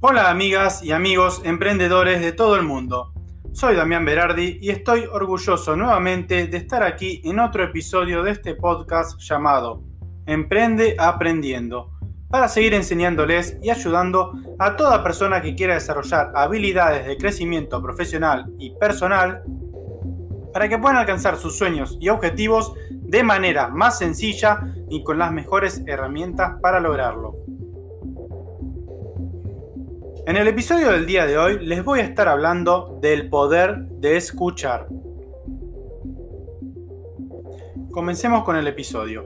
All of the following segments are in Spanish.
Hola amigas y amigos emprendedores de todo el mundo. Soy Damián Berardi y estoy orgulloso nuevamente de estar aquí en otro episodio de este podcast llamado Emprende Aprendiendo, para seguir enseñándoles y ayudando a toda persona que quiera desarrollar habilidades de crecimiento profesional y personal para que puedan alcanzar sus sueños y objetivos de manera más sencilla y con las mejores herramientas para lograrlo. En el episodio del día de hoy les voy a estar hablando del poder de escuchar. Comencemos con el episodio.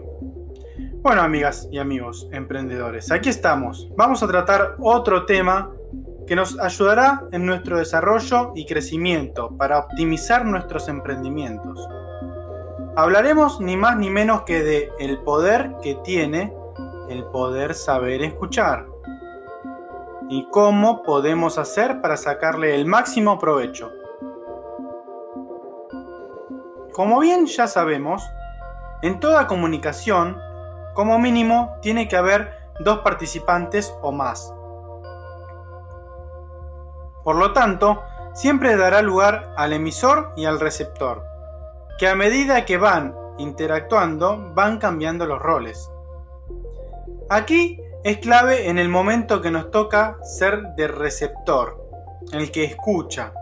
Bueno, amigas y amigos emprendedores, aquí estamos. Vamos a tratar otro tema que nos ayudará en nuestro desarrollo y crecimiento para optimizar nuestros emprendimientos. Hablaremos ni más ni menos que de el poder que tiene el poder saber escuchar y cómo podemos hacer para sacarle el máximo provecho. Como bien ya sabemos, en toda comunicación, como mínimo, tiene que haber dos participantes o más. Por lo tanto, siempre dará lugar al emisor y al receptor, que a medida que van interactuando van cambiando los roles. Aquí es clave en el momento que nos toca ser de receptor, el que escucha.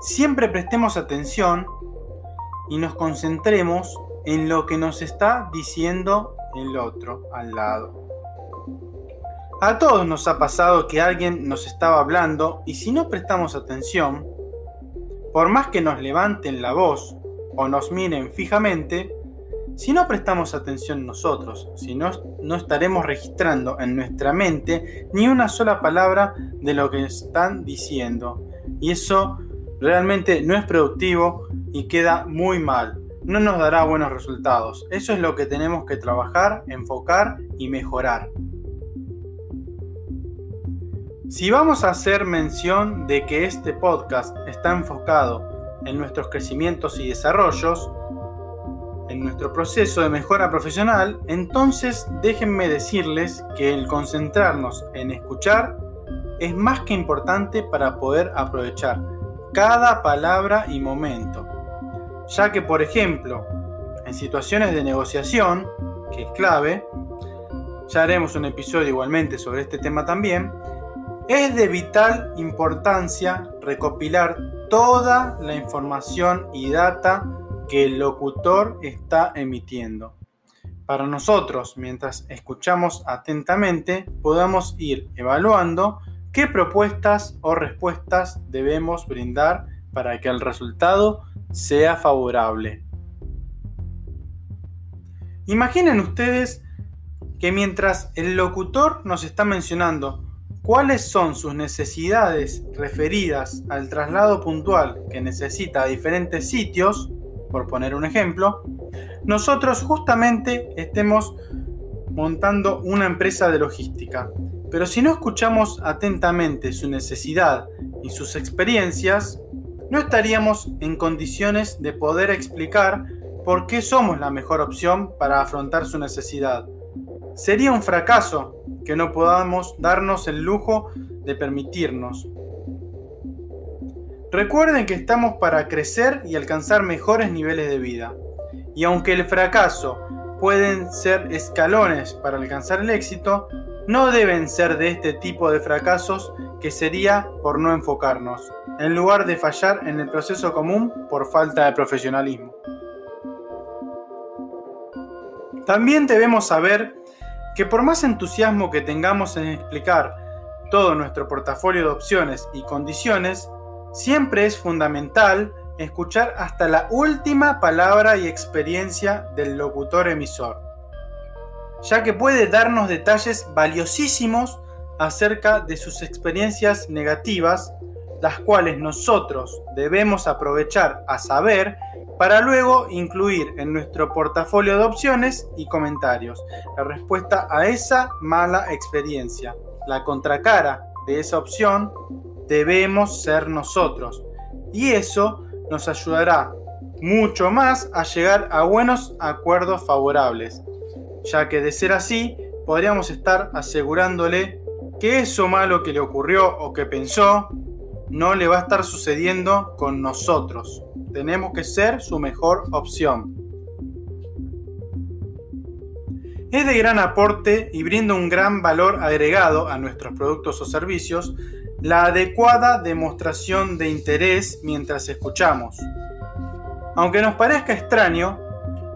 Siempre prestemos atención y nos concentremos en lo que nos está diciendo el otro al lado. A todos nos ha pasado que alguien nos estaba hablando y si no prestamos atención, por más que nos levanten la voz o nos miren fijamente, si no prestamos atención nosotros, si no, no estaremos registrando en nuestra mente ni una sola palabra de lo que están diciendo. Y eso realmente no es productivo y queda muy mal. No nos dará buenos resultados. Eso es lo que tenemos que trabajar, enfocar y mejorar. Si vamos a hacer mención de que este podcast está enfocado en nuestros crecimientos y desarrollos, en nuestro proceso de mejora profesional, entonces déjenme decirles que el concentrarnos en escuchar es más que importante para poder aprovechar cada palabra y momento. Ya que, por ejemplo, en situaciones de negociación, que es clave, ya haremos un episodio igualmente sobre este tema también, es de vital importancia recopilar toda la información y data que el locutor está emitiendo. Para nosotros, mientras escuchamos atentamente, podamos ir evaluando qué propuestas o respuestas debemos brindar para que el resultado sea favorable. Imaginen ustedes que mientras el locutor nos está mencionando cuáles son sus necesidades referidas al traslado puntual que necesita a diferentes sitios, por poner un ejemplo, nosotros justamente estemos montando una empresa de logística. Pero si no escuchamos atentamente su necesidad y sus experiencias, no estaríamos en condiciones de poder explicar por qué somos la mejor opción para afrontar su necesidad. Sería un fracaso que no podamos darnos el lujo de permitirnos. Recuerden que estamos para crecer y alcanzar mejores niveles de vida. Y aunque el fracaso pueden ser escalones para alcanzar el éxito, no deben ser de este tipo de fracasos que sería por no enfocarnos, en lugar de fallar en el proceso común por falta de profesionalismo. También debemos saber que por más entusiasmo que tengamos en explicar todo nuestro portafolio de opciones y condiciones, siempre es fundamental escuchar hasta la última palabra y experiencia del locutor emisor, ya que puede darnos detalles valiosísimos acerca de sus experiencias negativas, las cuales nosotros debemos aprovechar a saber para luego incluir en nuestro portafolio de opciones y comentarios la respuesta a esa mala experiencia. La contracara de esa opción debemos ser nosotros y eso nos ayudará mucho más a llegar a buenos acuerdos favorables, ya que de ser así podríamos estar asegurándole que eso malo que le ocurrió o que pensó no le va a estar sucediendo con nosotros. Tenemos que ser su mejor opción. Es de gran aporte y brinda un gran valor agregado a nuestros productos o servicios la adecuada demostración de interés mientras escuchamos. Aunque nos parezca extraño,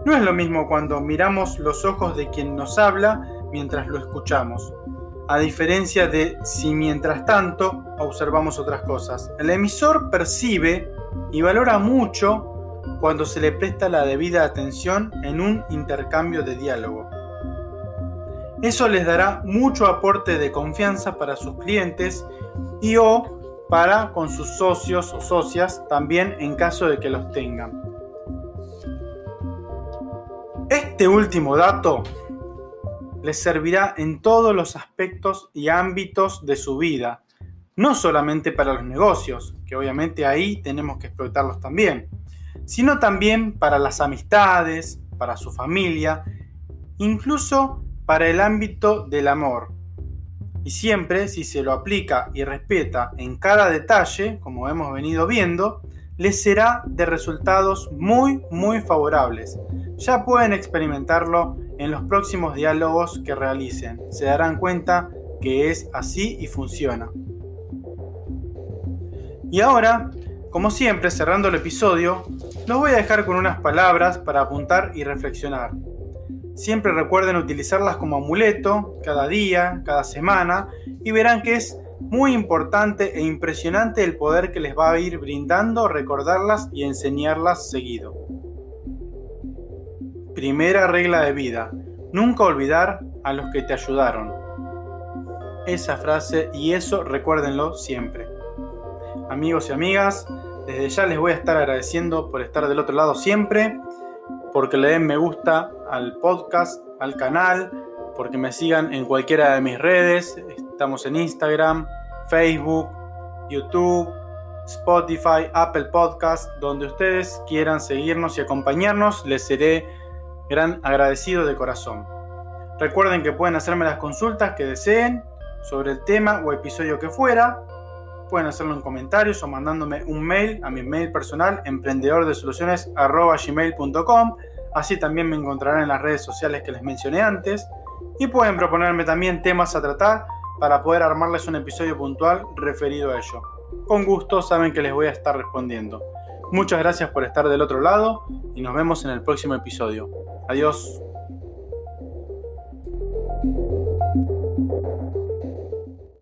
no es lo mismo cuando miramos los ojos de quien nos habla mientras lo escuchamos, a diferencia de si mientras tanto observamos otras cosas. El emisor percibe y valora mucho cuando se le presta la debida atención en un intercambio de diálogo. Eso les dará mucho aporte de confianza para sus clientes y o para con sus socios o socias también en caso de que los tengan. Este último dato les servirá en todos los aspectos y ámbitos de su vida, no solamente para los negocios, que obviamente ahí tenemos que explotarlos también, sino también para las amistades, para su familia, incluso para el ámbito del amor, y siempre, si se lo aplica y respeta en cada detalle, como hemos venido viendo, les será de resultados muy, muy favorables. Ya pueden experimentarlo en los próximos diálogos que realicen. Se darán cuenta que es así y funciona. Y ahora, como siempre, cerrando el episodio, los voy a dejar con unas palabras para apuntar y reflexionar. Siempre recuerden utilizarlas como amuleto cada día, cada semana y verán que es muy importante e impresionante el poder que les va a ir brindando recordarlas y enseñarlas seguido. Primera regla de vida. Nunca olvidar a los que te ayudaron. Esa frase y eso recuérdenlo siempre. Amigos y amigas, desde ya les voy a estar agradeciendo por estar del otro lado siempre porque le den me gusta al podcast, al canal, porque me sigan en cualquiera de mis redes. Estamos en Instagram, Facebook, YouTube, Spotify, Apple Podcast, donde ustedes quieran seguirnos y acompañarnos, les seré gran agradecido de corazón. Recuerden que pueden hacerme las consultas que deseen sobre el tema o episodio que fuera. Pueden hacerlo en comentarios o mandándome un mail a mi mail personal emprendedordesoluciones.gmail.com Así también me encontrarán en las redes sociales que les mencioné antes. Y pueden proponerme también temas a tratar para poder armarles un episodio puntual referido a ello. Con gusto saben que les voy a estar respondiendo. Muchas gracias por estar del otro lado y nos vemos en el próximo episodio. Adiós.